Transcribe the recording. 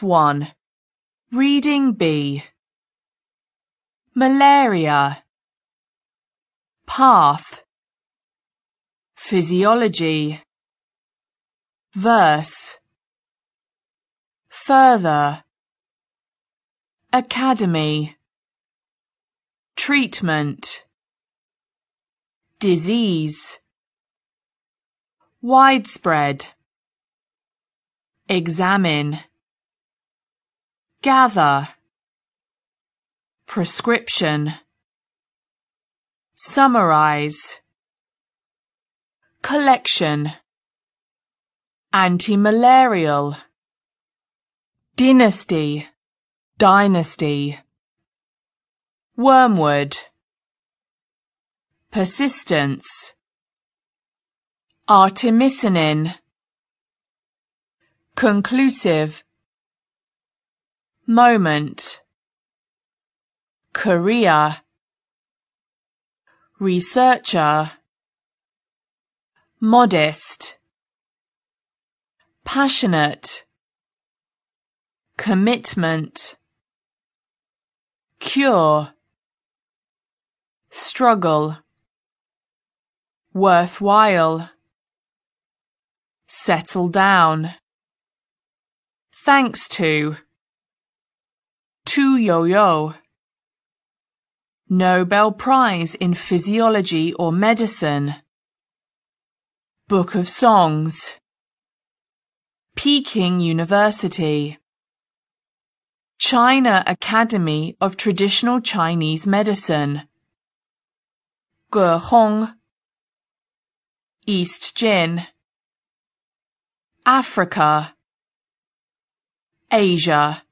Unit 1 Reading B. Malaria. Path. Physiology. Verse. Further. Academy. Treatment. Disease. Widespread. Examine Gather. Prescription. Summarize. Collection. Anti-malarial. Dynasty. Dynasty. Wormwood. Persistence. Artemisinin. Conclusive Moment. Career. Researcher. Modest. Passionate. Commitment. Cure. Struggle. Worthwhile. Settle down. Thanks to Tu Youyou Nobel Prize in Physiology or Medicine. Book of Songs. Peking University. China Academy of Traditional Chinese Medicine. Ge Hong East Jin. Africa. Asia